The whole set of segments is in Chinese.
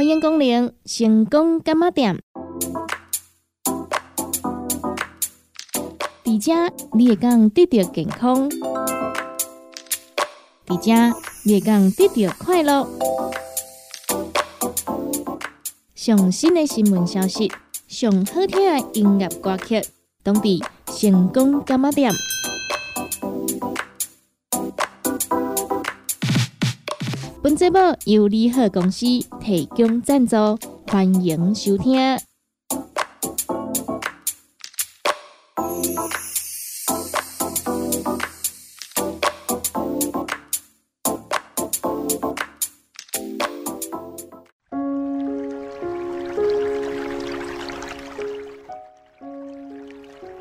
欢迎光临成功干妈店。伫遮你会讲得到健康，伫遮你会讲得到快乐。上新的新闻消息，上好听的音乐歌曲，当地成功干妈店。本节目由利好公司提供赞助，欢迎收听。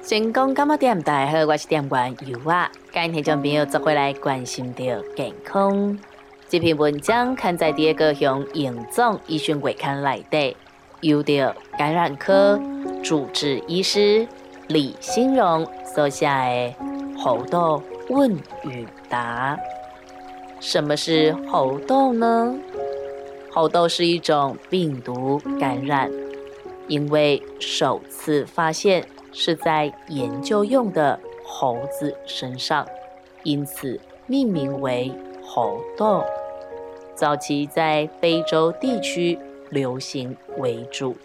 成功干嘛店？大家好，我是店员尤啊。今天将朋友做回来关心到健康。这篇文章刊在第二个用严总医学月刊内底，由着感染科主治医师李新荣所写的猴痘问与答。什么是猴痘呢？猴痘是一种病毒感染，因为首次发现是在研究用的猴子身上，因此命名为猴痘。早期在非洲地区流行为主，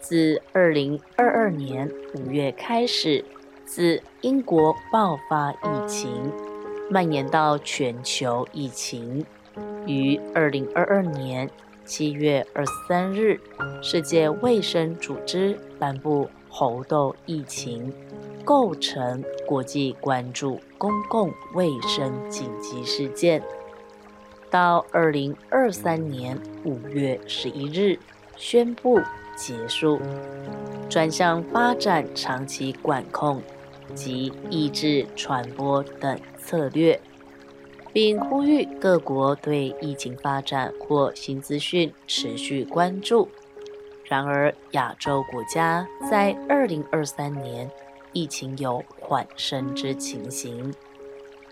自二零二二年五月开始，自英国爆发疫情，蔓延到全球疫情，于二零二二年七月二十三日，世界卫生组织颁布猴痘疫情构成国际关注公共卫生紧急事件。到二零二三年五月十一日宣布结束，转向发展长期管控及抑制传播等策略，并呼吁各国对疫情发展或新资讯持续关注。然而，亚洲国家在二零二三年疫情有缓升之情形。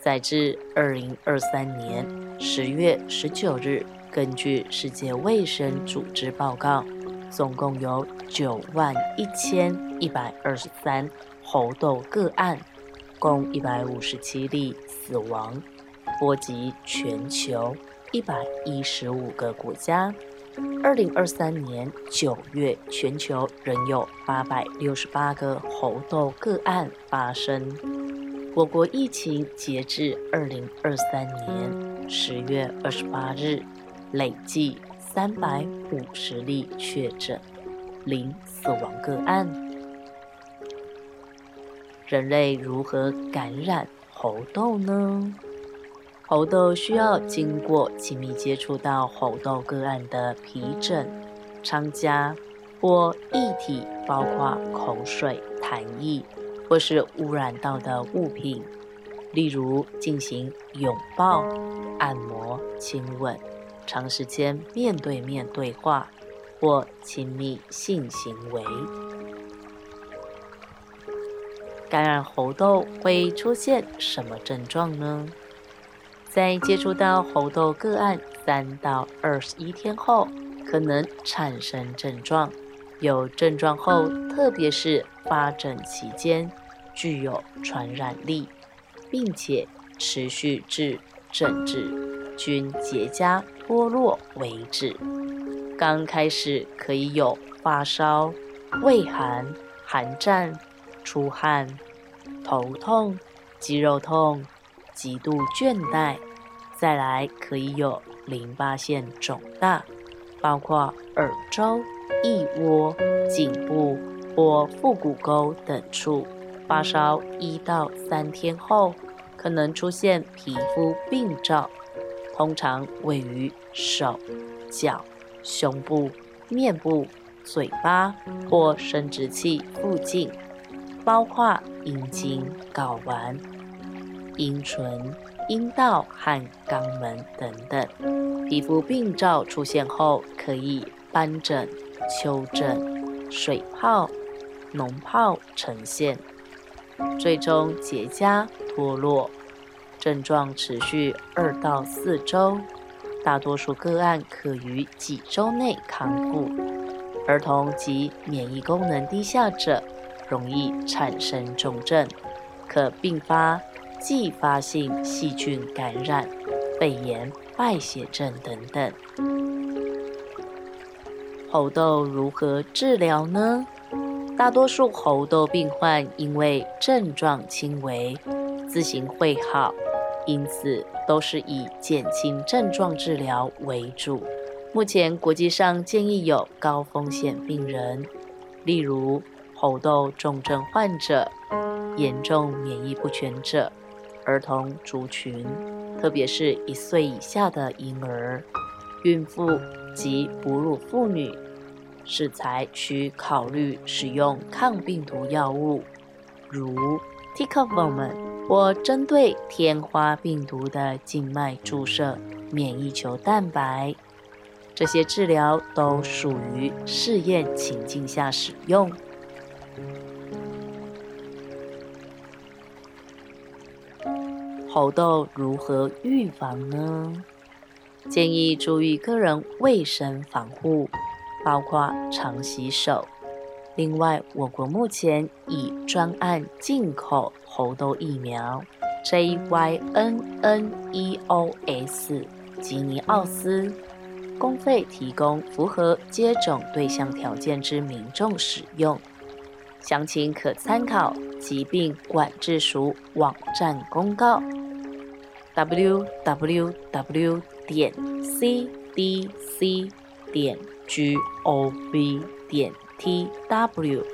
载至二零二三年十月十九日，根据世界卫生组织报告，总共有九万一千一百二十三猴痘个案，共一百五十七例死亡，波及全球一百一十五个国家。二零二三年九月，全球仍有八百六十八个猴痘个案发生。我国疫情截至二零二三年十月二十八日，累计三百五十例确诊，零死亡个案。人类如何感染猴痘呢？猴痘需要经过亲密接触到猴痘个案的皮疹、疮痂或液体，包括口水、痰液。或是污染到的物品，例如进行拥抱、按摩、亲吻、长时间面对面对话或亲密性行为。感染猴痘会出现什么症状呢？在接触到猴痘个案三到二十一天后，可能产生症状。有症状后，特别是发疹期间。具有传染力，并且持续至疹子均结痂脱落为止。刚开始可以有发烧、畏寒、寒战、出汗、头痛、肌肉痛、极度倦怠，再来可以有淋巴腺肿大，包括耳周、腋窝、颈部或腹股沟等处。发烧一到三天后，可能出现皮肤病灶，通常位于手、脚、胸部、面部、嘴巴或生殖器附近，包括阴茎、睾丸、阴唇、阴道和肛门等等。皮肤病灶出现后，可以斑疹、丘疹、水泡、脓泡呈现。最终结痂脱落，症状持续二到四周，大多数个案可于几周内康复。儿童及免疫功能低下者容易产生重症，可并发继发性细菌感染、肺炎、败血症等等。猴痘如何治疗呢？大多数猴痘病患因为症状轻微，自行会好，因此都是以减轻症状治疗为主。目前国际上建议有高风险病人，例如猴痘重症患者、严重免疫不全者、儿童族群，特别是一岁以下的婴儿、孕妇及哺乳妇女。是才需考虑使用抗病毒药物，如 Ticavir 或针对天花病毒的静脉注射免疫球蛋白。这些治疗都属于试验情境下使用。猴痘如何预防呢？建议注意个人卫生防护。包括常洗手。另外，我国目前已专案进口猴痘疫苗 JYNNEOS 吉尼奥斯，公费提供符合接种对象条件之民众使用。详情可参考疾病管制署网站公告：www 点 cdc 点。G o v 点 t w，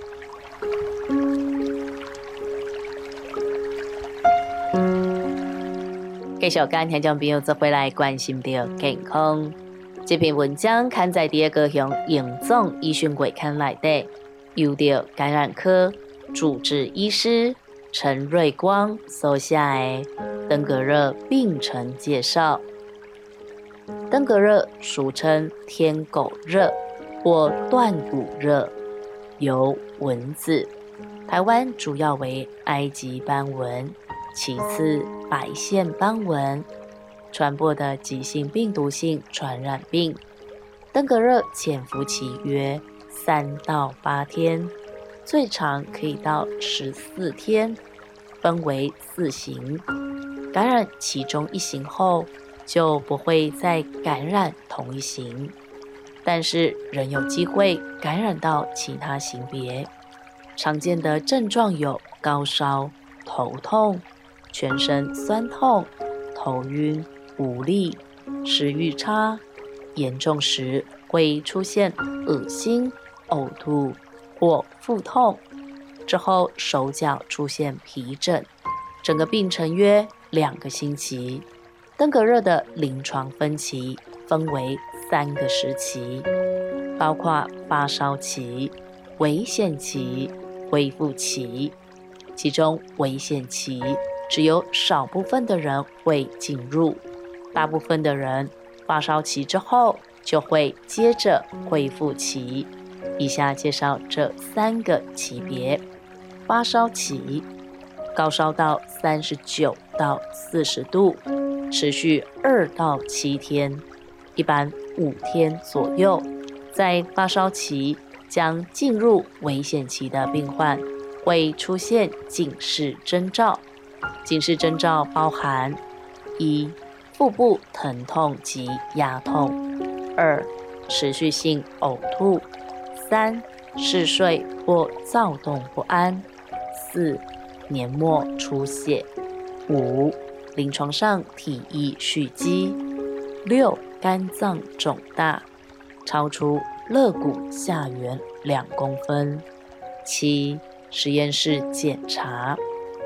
继续跟听众朋友做回来关心的健康。这篇文章刊在第二个向严总医讯会刊内底，由着感染科主治医师陈瑞光所写的登革热病程介绍。登革热俗称天狗热或断骨热，由蚊子，台湾主要为埃及斑纹，其次白线斑纹传播的急性病毒性传染病。登革热潜伏期约三到八天，最长可以到十四天，分为四型，感染其中一型后。就不会再感染同一型，但是仍有机会感染到其他型别。常见的症状有高烧、头痛、全身酸痛、头晕、无力、食欲差，严重时会出现恶心、呕吐或腹痛，之后手脚出现皮疹，整个病程约两个星期。登革热的临床分期分为三个时期，包括发烧期、危险期、恢复期。其中危险期只有少部分的人会进入，大部分的人发烧期之后就会接着恢复期。以下介绍这三个级别：发烧期，高烧到三十九到四十度。持续二到七天，一般五天左右。在发烧期将进入危险期的病患，会出现警示征兆。警示征兆包含：一、腹部疼痛及压痛；二、持续性呕吐；三、嗜睡或躁动不安；四、黏膜出血；五。临床上体液蓄积，六肝脏肿大，超出肋骨下缘两公分，七实验室检查，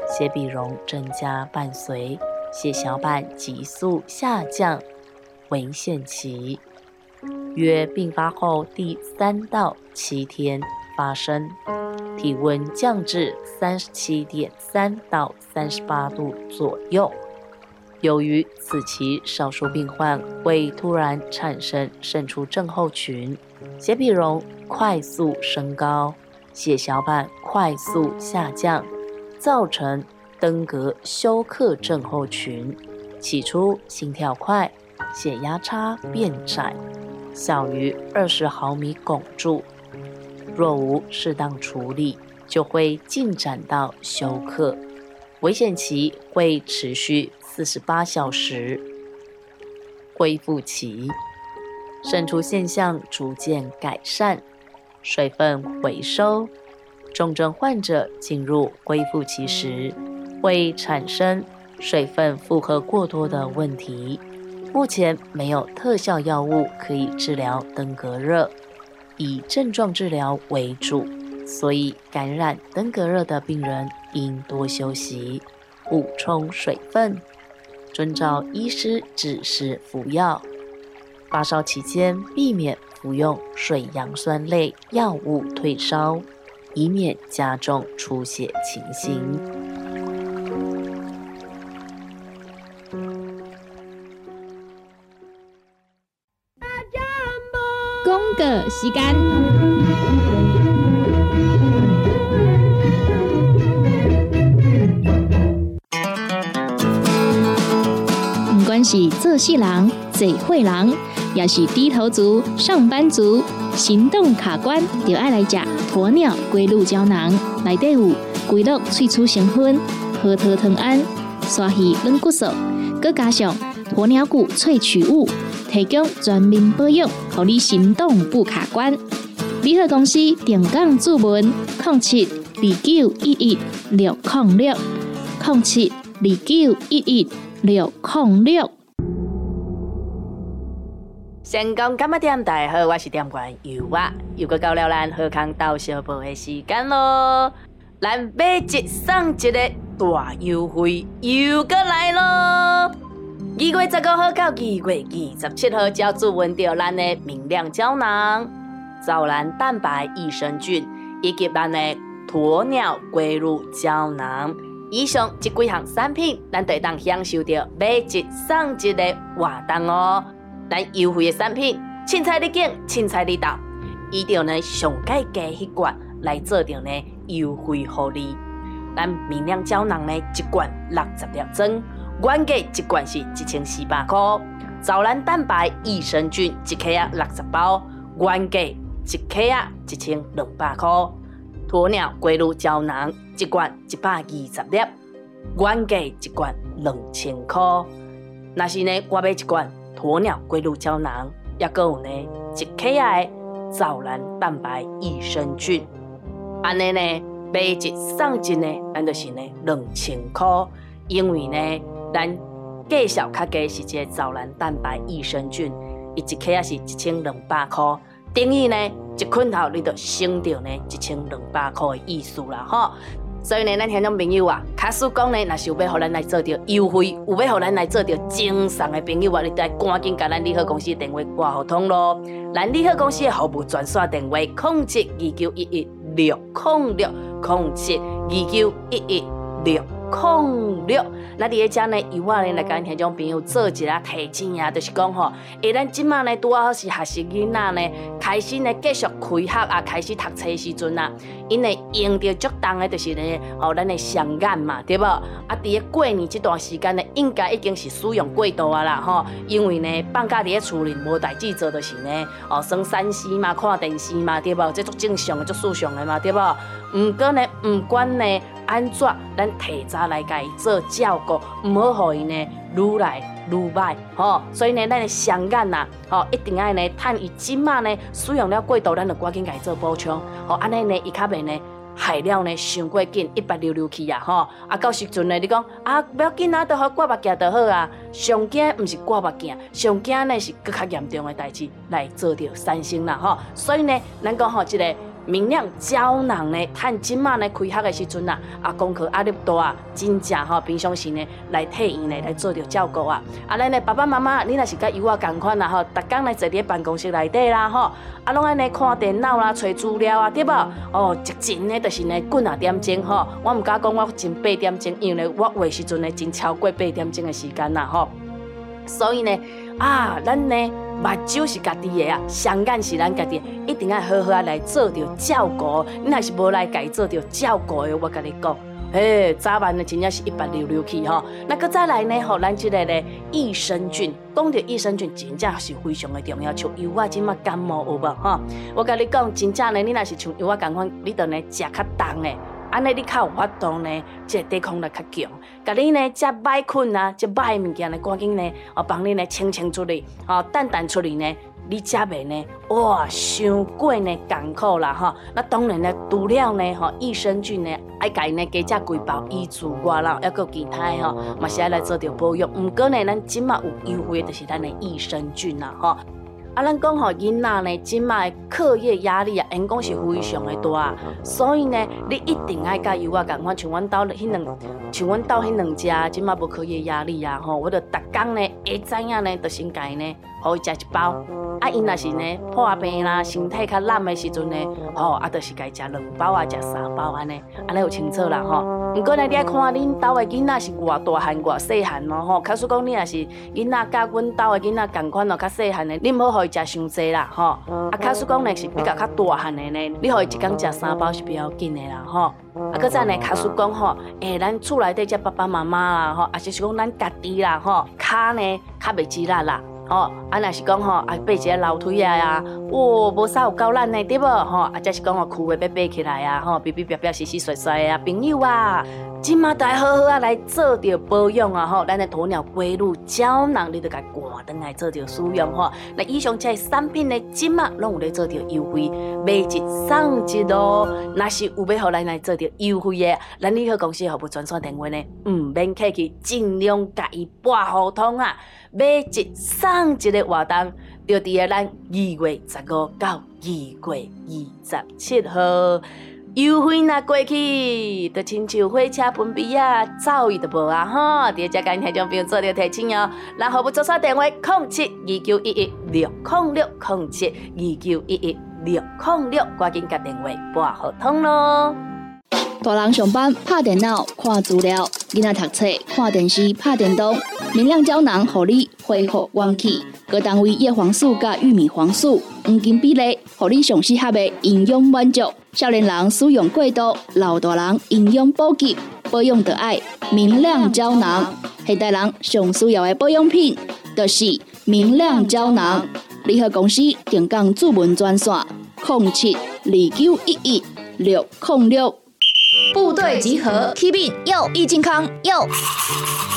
血比容增加伴随血小板急速下降，危险期。约并发后第三到七天发生，体温降至三十七点三到三十八度左右。由于此期少数病患会突然产生渗出症候群，血比容快速升高，血小板快速下降，造成登革休克症候群。起初心跳快，血压差变窄，小于二十毫米汞柱。若无适当处理，就会进展到休克，危险期会持续四十八小时。恢复期，渗出现象逐渐改善，水分回收。重症患者进入恢复期时，会产生水分负荷过多的问题。目前没有特效药物可以治疗登革热。以症状治疗为主，所以感染登革热的病人应多休息，补充水分，遵照医师指示服药。发烧期间避免服用水杨酸类药物退烧，以免加重出血情形。个时间，是做事人、嘴会人，也是低头族、上班族，行动卡关，就爱来吃鸵鸟龟鹿胶囊。内底有龟鹿萃取成分，核桃藤胺、刷鱼软骨素，佮加上鸵鸟骨萃取物。提供全面保养，让你行动不卡关。联合公司定岗注文：零七二九一一六零六零七二九一一六零六。成功干嘛店？大家好，我是店员尤娃，又过到了咱贺康到小报的时间咯。咱买一送一的大优惠又过来咯！二月十五号到二月二十七号，交注文到咱的明亮胶囊、藻蓝蛋白益生菌以及咱的鸵鸟龟乳胶囊，以上这几项产品，咱都当享受到买一送一的活动哦。咱优惠的产品，凊彩你拣，凊彩你到，一定呢上盖加一罐来做着呢优惠福利。咱明亮胶囊呢一罐六十粒装。原价一罐是一千四百块，藻蓝蛋白益生菌一克啊六十包，原价一克啊一千两百块。鸵鸟龟乳胶囊一罐一百二十粒，原价一罐两千块。若是呢，我买一罐鸵鸟龟乳胶囊，也够有呢一克啊藻蓝蛋白益生菌，安尼呢买一送一呢，咱就是呢两千块，因为呢。咱介绍较低是这藻蓝蛋白益生菌，伊一克也是一千两百块，等于呢一捆头你就省掉呢一千两百块的意思啦吼。所以呢，咱听众朋友啊，卡叔讲呢，若是有要互咱来做着优惠，有要互咱来做着精送的朋友啊，你得赶紧甲咱利好公司电话挂互通咯。咱利好公司的服务专线电话：控制二九一一六控六控制二九一一六。控六，那伫咧遮呢，有我呢来甲听种朋友做一下提醒啊，就是讲吼，下咱即马呢拄好是学习囡仔呢，开始呢继续开学啊，开始读册时阵啊，因为用着足重的，就是呢，哦，咱的双眼嘛，对无？啊，伫咧过年这段时间呢，应该已经是使用过度啊啦，吼，因为呢，放假伫咧厝里无代志做，就是呢，哦，耍三 C 嘛，看电视嘛，对无？这足正常，足正常的嘛，对无？毋过呢，毋管呢。安怎咱提早来甲伊做照顾，毋好互伊呢愈来愈歹，吼。所以呢，咱的双眼呐，吼，一定爱呢，趁伊即马呢使用了过度，咱就赶紧甲伊做补充，吼。安尼呢，伊较袂呢害了呢伤过紧，一百溜溜去啊，吼。啊，到时阵呢，你讲啊，不要紧啊，都好挂目镜就好啊。上惊毋是挂目镜，上惊呢是更较严重的代志来做着三星啦，吼。所以呢，咱讲吼，即个。明亮胶囊呢，趁即马呢开学的时阵啊，啊功课压力大啊，真正吼平常时呢来替伊呢来做着照顾啊。啊，咱呢爸爸妈妈，你若是甲有我共款啦吼，逐工来坐伫办公室内底啦吼，啊拢安尼看电脑啦、找资料啊，对无？哦，一真呢就是呢几啊点钟吼，我毋敢讲我真八点钟，因为我话时阵呢真超过八点钟的时间啦吼。所以呢，啊，咱呢。目睭是家己的啊，双眼是咱家己，一定要好好来做着照顾。你若是无来家做着照顾的，我甲你讲，嘿，早晚呢真正是一百六六去吼。那个再来呢，吼，咱这个呢益生菌，讲到益生菌，真正是非常的重要。像油啊，即马感冒有无吼？我甲你讲，真正呢，你若是像油啊共款，你着呢食较重的。安尼你较有法度呢，即抵抗力较强。甲你呢，即歹困啊，即歹物件呢，赶紧呢，哦，帮你呢清清出嚟，哦，淡淡出嚟呢，你食袂呢，哇，伤过呢艰苦啦，吼。那当然呢，除了呢，吼，益生菌呢，爱家呢加食几包医助外啦，还有其他吼，嘛是爱来做着保养。毋过呢，咱即马有优惠，就是咱的益生菌啦，吼。啊，咱讲吼囡仔呢，即卖课业压力啊，因讲是非常的大，所以呢，你一定爱加油啊，共款像阮兜迄两，像阮兜迄两只，即卖无课业压力啊，吼，我着逐工呢会知影呢，着先家呢，互伊食一包。啊，因若是呢破病啦，身体较烂的时阵呢，吼，啊，着是该食两包啊，食三包安尼，安尼有清楚啦，吼。毋过呢，你爱看恁兜的囡仔是偌大汉偌细汉咯，吼。假使讲你若是囡仔甲阮兜的囡仔共款咯，较细汉的，你毋好互伊食伤济啦，吼。啊，假使讲呢是比较较大汉的呢，你互伊一工食三包是比较紧的啦，吼。啊，搁再呢，假使讲吼，诶，咱厝内底只爸爸妈妈啦，吼，啊，是是讲咱家己啦，吼，骹呢较袂挤力啦。哦，啊，若是讲吼，啊，爬一个楼梯啊呀，哦，无啥有够难的对无？吼，啊，则是讲哦，裤要爬起来啊，吼，比比表表、洗洗甩甩啊，朋友啊，今嘛都好好啊来做着保养啊，吼，咱的鸵鸟龟乳胶囊，你都甲挂登来做着使用吼。那以上这产品呢，今嘛拢有咧做着优惠，买一送一哦。若是有要互咱来做着优惠的，咱联合公司服务专线电话呢，毋免客气，尽量甲伊拨互通啊。买一送一的活动，就伫个咱二月十五到二月二十七号，优惠那过去，就亲像火车喷鼻啊，走伊都无啊吼！第二只间听众朋友做着提醒哦，然后不做啥电话，零七二九一一六零六零七二九一一六零六，赶紧甲电话拨合通咯。大人上班拍电脑看资料，囡仔读册看电视拍电动，明亮胶囊合你恢复元气。各单位叶黄素加玉米黄素黄金比例，互你上适合的营养满足。少年人使用过度，老大人营养补给，保养的爱明亮胶囊。现代人上需要的保养品，就是明亮胶囊。联合公司定岗主文专线：零七二九一一六零六。部队集合，Keep in，要益健康，要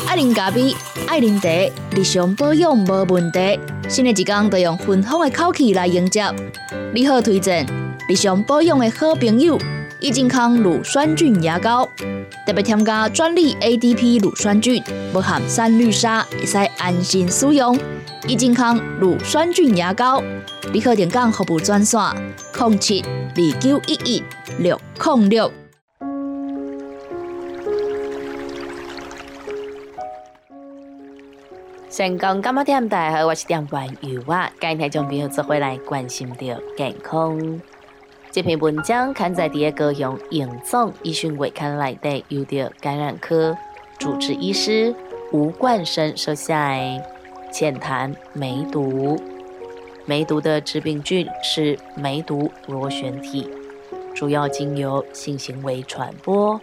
爱啉咖啡，爱啉茶，日常保养无问题。新的一天都用芬芳的口气来迎接。你好，推荐日常保养的好朋友——益健康乳酸菌牙膏，特别添加专利 ADP 乳酸菌，不含三氯沙，会使安心使用。益健康乳酸菌牙膏，你好，点讲服务专线：零七二九一一六零六。成功干嘛点大好，我是点关油啊！今天将朋友做回来关心着健康。这篇文章刊在第二个用严重医学期刊内底，由着感染科主治医师吴冠生收下来。浅谈梅毒，梅毒的致病菌是梅毒螺旋体，主要经由性行为传播，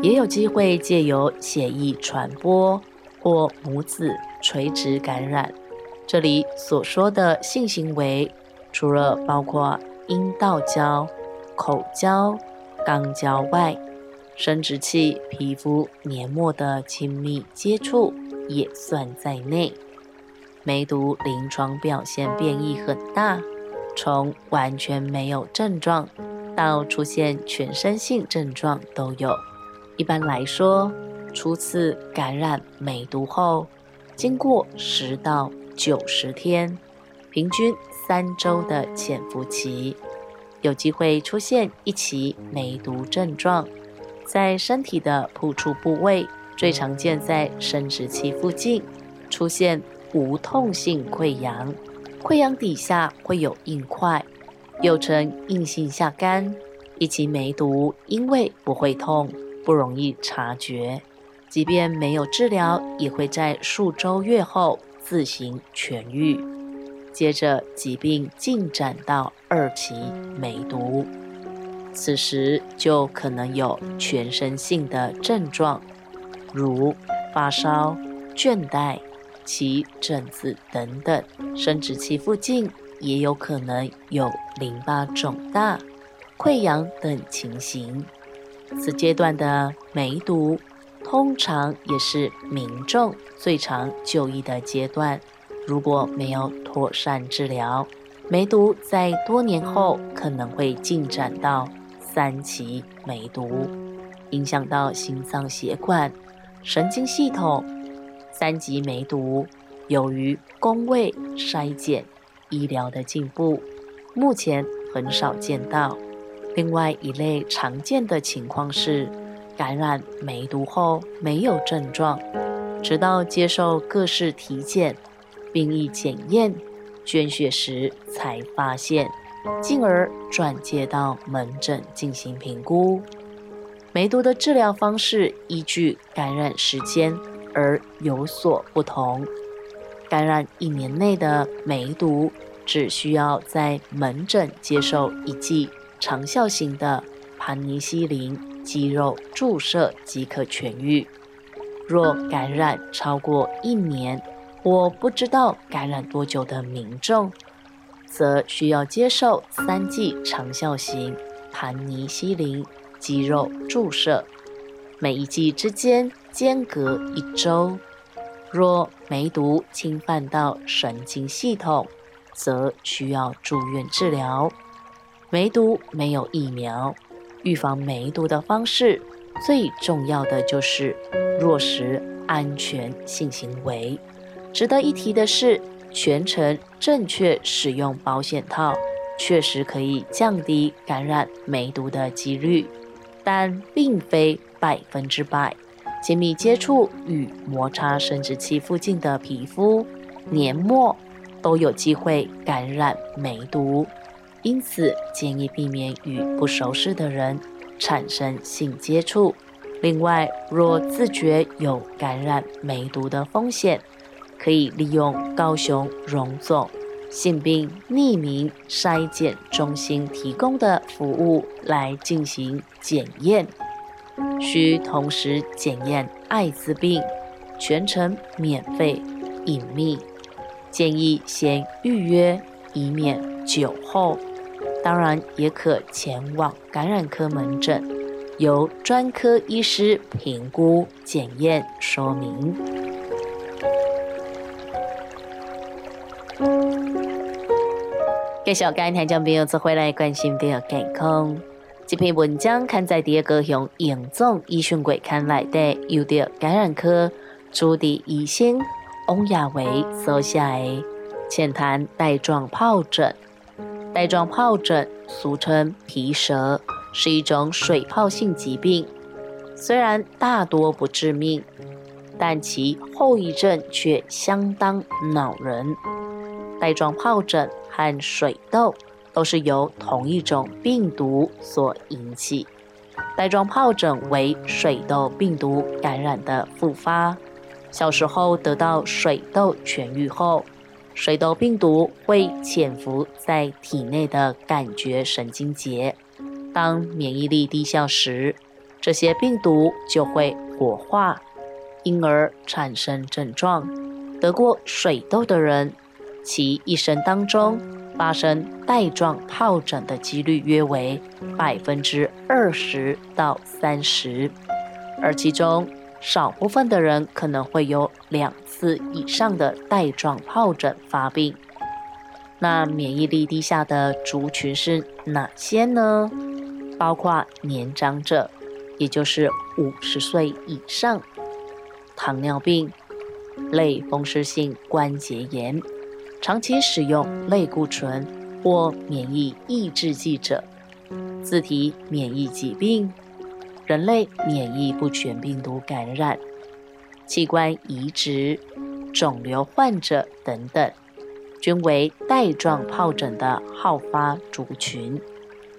也有机会借由血液传播。或母子垂直感染。这里所说的性行为，除了包括阴道交、口交、肛交外，生殖器、皮肤、黏膜的亲密接触也算在内。梅毒临床表现变异很大，从完全没有症状到出现全身性症状都有。一般来说，初次感染梅毒后，经过十到九十天，平均三周的潜伏期，有机会出现一期梅毒症状。在身体的突出部位，最常见在生殖器附近，出现无痛性溃疡，溃疡底下会有硬块，又称硬性下疳。一期梅毒因为不会痛，不容易察觉。即便没有治疗，也会在数周月后自行痊愈。接着疾病进展到二期梅毒，此时就可能有全身性的症状，如发烧、倦怠、起疹子等等，生殖器附近也有可能有淋巴肿大、溃疡等情形。此阶段的梅毒，通常也是民众最常就医的阶段。如果没有妥善治疗，梅毒在多年后可能会进展到三期梅毒，影响到心脏血管、神经系统。三级梅毒由于工位筛检、医疗的进步，目前很少见到。另外一类常见的情况是，感染梅毒后没有症状，直到接受各式体检、病疫检验、捐血时才发现，进而转接到门诊进行评估。梅毒的治疗方式依据感染时间而有所不同。感染一年内的梅毒，只需要在门诊接受一剂。长效型的盘尼西林肌肉注射即可痊愈。若感染超过一年，或不知道感染多久的民众，则需要接受三剂长效型盘尼西林肌肉注射，每一剂之间间隔一周。若梅毒侵犯到神经系统，则需要住院治疗。梅毒没有疫苗，预防梅毒的方式最重要的就是落实安全性行为。值得一提的是，全程正确使用保险套，确实可以降低感染梅毒的几率，但并非百分之百。亲密接触与摩擦生殖器附近的皮肤、黏膜都有机会感染梅毒。因此，建议避免与不熟识的人产生性接触。另外，若自觉有感染梅毒的风险，可以利用高雄荣总性病匿名筛检中心提供的服务来进行检验，需同时检验艾滋病，全程免费隐秘，建议先预约，以免酒后。当然，也可前往感染科门诊，由专科医师评估检验说明。继续跟听众朋友做回来关心的健康，这篇文章刊在第二个向严重医学柜刊来的，由的感染科主治医生翁亚维所写的《浅谈带状疱疹》。带状疱疹俗称皮蛇，是一种水泡性疾病。虽然大多不致命，但其后遗症却相当恼人。带状疱疹和水痘都是由同一种病毒所引起。带状疱疹为水痘病毒感染的复发。小时候得到水痘痊愈后。水痘病毒会潜伏在体内的感觉神经节，当免疫力低下时，这些病毒就会活化，因而产生症状。得过水痘的人，其一生当中发生带状疱疹的几率约为百分之二十到三十，而其中。少部分的人可能会有两次以上的带状疱疹发病。那免疫力低下的族群是哪些呢？包括年长者，也就是五十岁以上；糖尿病、类风湿性关节炎、长期使用类固醇或免疫抑制剂者、自体免疫疾病。人类免疫不全病毒感染、器官移植、肿瘤患者等等，均为带状疱疹的好发族群。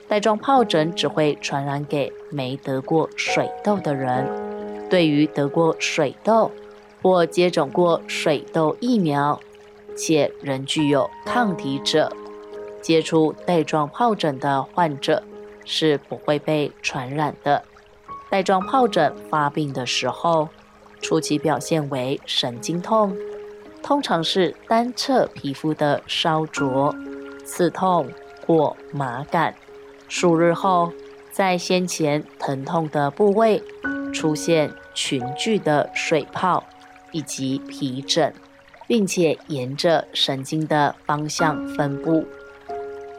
带状疱疹只会传染给没得过水痘的人。对于得过水痘或接种过水痘疫苗且仍具有抗体者，接触带状疱疹的患者。是不会被传染的。带状疱疹发病的时候，初期表现为神经痛，通常是单侧皮肤的烧灼、刺痛或麻感。数日后，在先前疼痛的部位出现群聚的水泡以及皮疹，并且沿着神经的方向分布，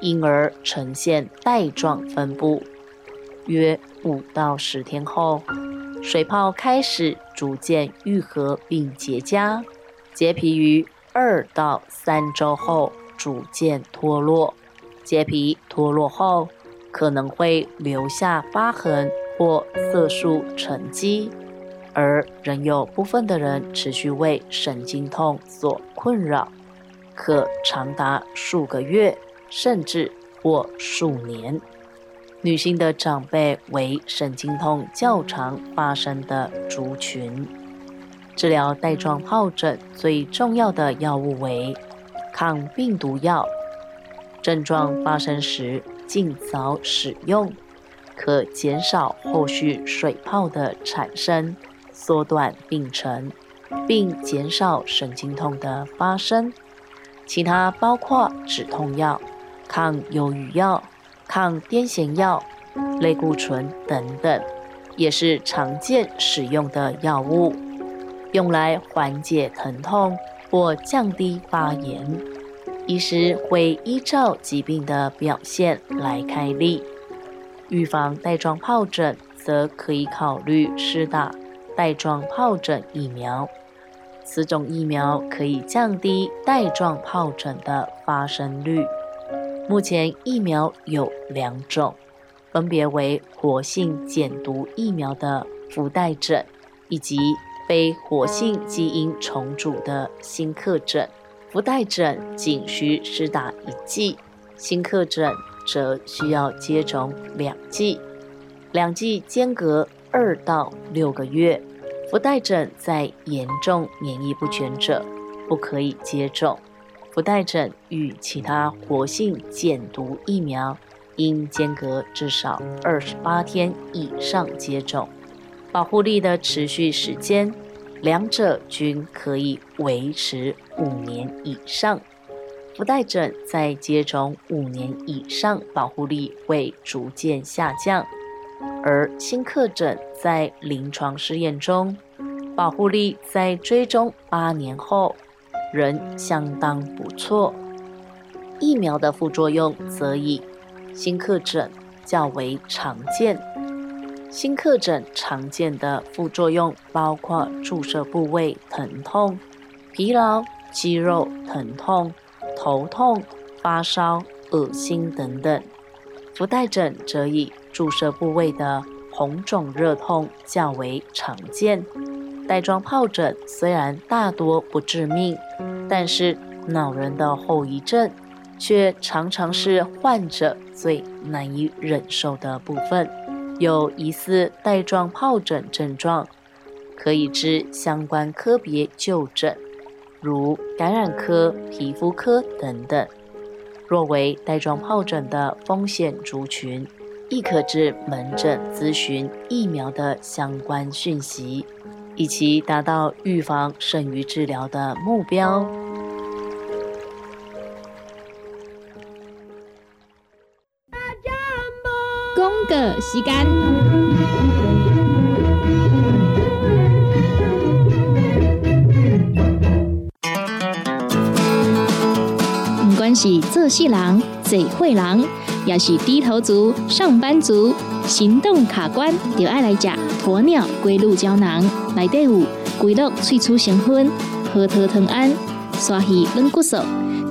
因而呈现带状分布。约五到十天后，水泡开始逐渐愈合并结痂，结皮于二到三周后逐渐脱落。结皮脱落后，可能会留下疤痕或色素沉积，而仍有部分的人持续为神经痛所困扰，可长达数个月，甚至或数年。女性的长辈为神经痛较常发生的族群，治疗带状疱疹最重要的药物为抗病毒药。症状发生时尽早使用，可减少后续水泡的产生，缩短病程，并减少神经痛的发生。其他包括止痛药、抗忧郁药。抗癫痫药、类固醇等等，也是常见使用的药物，用来缓解疼痛或降低发炎。医师会依照疾病的表现来开立。预防带状疱疹，则可以考虑施打带状疱疹疫苗。此种疫苗可以降低带状疱疹的发生率。目前疫苗有两种，分别为活性减毒疫苗的福袋疹，以及非活性基因重组的新克疹。福袋疹仅需施打一剂，新克疹则需要接种两剂，两剂间隔二到六个月。福袋疹在严重免疫不全者不可以接种。福袋疹与其他活性减毒疫苗应间隔至少二十八天以上接种，保护力的持续时间，两者均可以维持五年以上。福袋疹在接种五年以上，保护力会逐渐下降，而新克疹在临床试验中，保护力在追踪八年后。仍相当不错。疫苗的副作用则以新克疹较为常见。新克疹常见的副作用包括注射部位疼痛、疲劳、肌肉疼痛、头痛、发烧、恶心等等。福袋疹则以注射部位的红肿热痛较为常见。带状疱疹虽然大多不致命，但是恼人的后遗症却常常是患者最难以忍受的部分。有疑似带状疱疹症状，可以至相关科别就诊，如感染科、皮肤科等等。若为带状疱疹的风险族群，亦可至门诊咨询疫苗的相关讯息。以及达到预防胜于治疗的目标。公个时间，不管是做事人、做会人，也是低头族、上班族。行动卡关，就爱来讲鸵鸟龟鹿胶囊，内底有龟鹿萃取成分，核桃藤胺、刷鱼软骨素，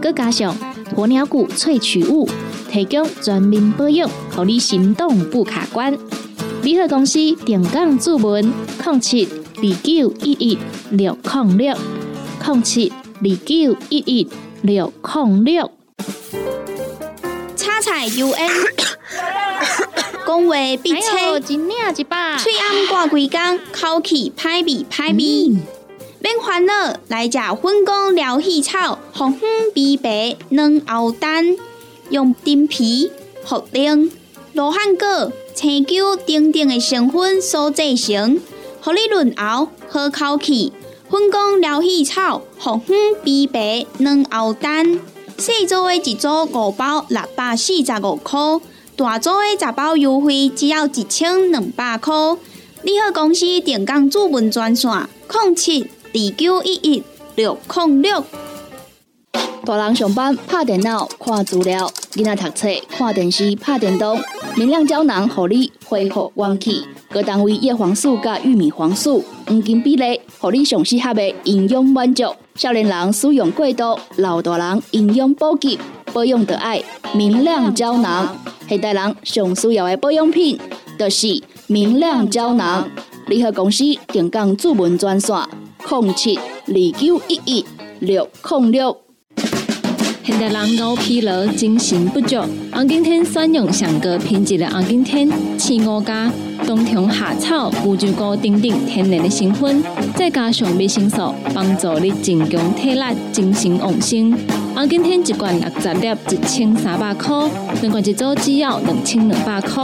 佮加上鸵鸟骨萃取物，提供全面保养，让你行动不卡关。联合公司定岗注文：零七二九一一六零六零七二九一一六零六。叉彩 UN。讲话必切，嘴暗挂几工，口气歹味歹味。免烦恼，来食粉果疗气草，红粉枇杷软藕丹，用丁皮茯苓罗汉果、青椒等等的成分所制成，互你润喉好口气。粉工疗气草，红粉枇杷软喉丹，四组的一组五包六百四十五块，大组的十包优惠只要一千两百块。你好，公司电工主文专线：零七二九一一六零六。大人上班拍电脑看资料，囡仔读册看电视拍电动。明亮胶囊，互你恢复元气。各单位叶黄素加玉米黄素黄金比例，互你上适合的营养满足。少年人使用过度，老大人营养补给，保养得爱明亮胶囊。现代人上需要的保养品，就是明亮胶囊。联合公司定岗主文专线：零七二九一一六零六。现代人熬疲劳、精神不足，红景天选用上个品质的红景天，青五加冬虫夏草、乌鸡菇等等天然的成分，再加上维生素，帮助你增强体力、精神旺盛。红景天一罐六十粒，一千三百块；两罐一组只要两千两百块。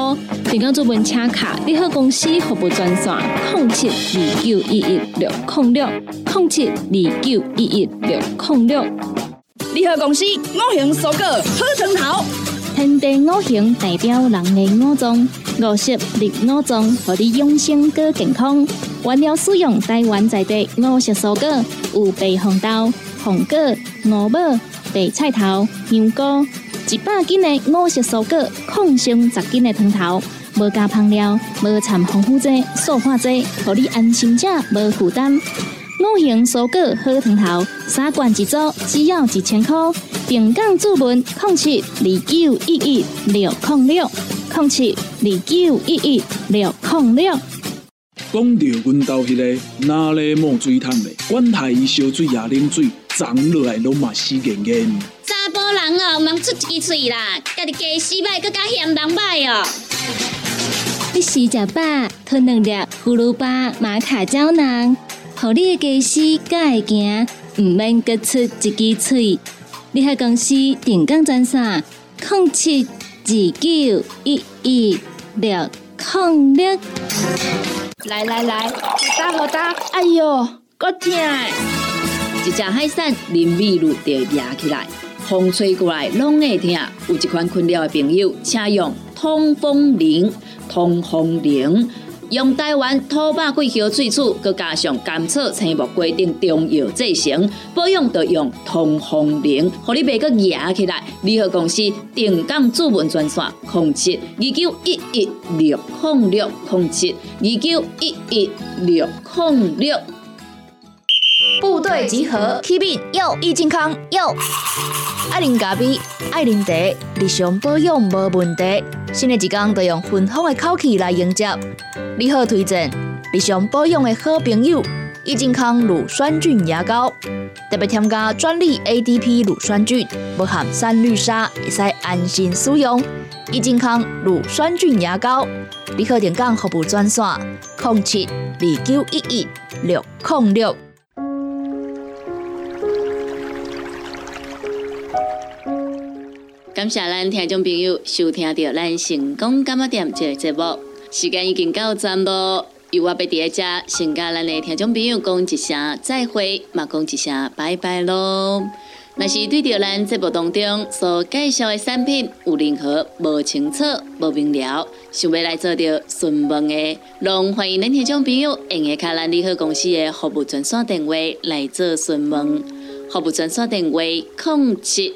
订购做文车卡，你好公司服务专线：零七二九一一六零六零七二九一一六零六。联合公司五行蔬果好成头，天地五行代表人的五脏，五色绿五脏，让你养生更健康。原料使用台湾在地五色蔬果，有白红豆、红果、五宝、白菜头、香菇，一百斤的五色蔬果，抗性十斤的汤头，无加香料，无掺防腐剂、塑化剂，让你安心吃，无负担。五行蔬果好汤头，三罐一组，只要一千块。平港注文零七二九一一六零六零七二九一一六零六。讲到阮兜迄个哪里冒水桶的，管他伊烧水也冷水，长落来拢嘛死严严。查甫人哦，毋通出一支嘴啦，家己家洗歹，更加嫌人歹哦。你洗食饱，吞两粒葫芦巴、玛卡胶囊。互你的家私才会行，毋免各出一支嘴。你喺公司定岗专线：零七二九一一六零六。来来来，打好打！哎哟，够痛！一只海扇淋雨露就压起来，风吹过来拢会痛。有一款困扰的朋友，请用通风铃，通风铃。用台湾土八桂花萃取，佮加上甘草、青木、规定中药制成，保养要用通风灵，互你袂佮压起来。联合公司定岗主文专线：零七二九一一六零六零七二九一一六零六。部队集合，Keep 有益健康有。爱啉咖啡，爱啉茶，日常保养无问题。新的一天要用芬芳的口气来迎接。你好，推荐日常保养的好朋友——益健康乳酸菌牙膏，特别添加专利 ADP 乳酸菌，不含三氯沙，会使安心使用。益健康乳酸菌牙膏，你好，点讲服务专线：零七二九一一六零六。感谢咱听众朋友收听到咱成功感冒店这个节目，时间已经到站咯。由我要伫一只先甲咱的听众朋友讲一声再会，嘛讲一声拜拜咯。若是对着咱节目当中所介绍的产品有任何无清楚、无明了，想要来做着询问的，拢欢迎恁听众朋友用下卡咱利好公司的服务专线电话来做询问。服务专线电话：零七。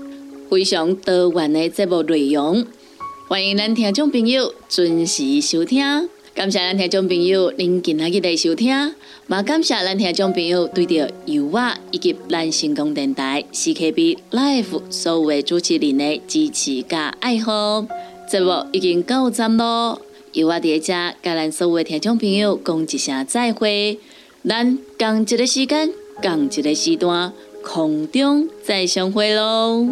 非常多元的节目内容，欢迎咱听众朋友准时收听。感谢咱听众朋友您今仔日的收听，也感谢咱听众朋友对着油画以及咱成功电台 CKB Life 所有的主持人的支持加爱好。节目已经到站咯，油画伫遮甲咱所有的听众朋友讲一声再会，咱共一个时间，共一个时段，空中再相会咯。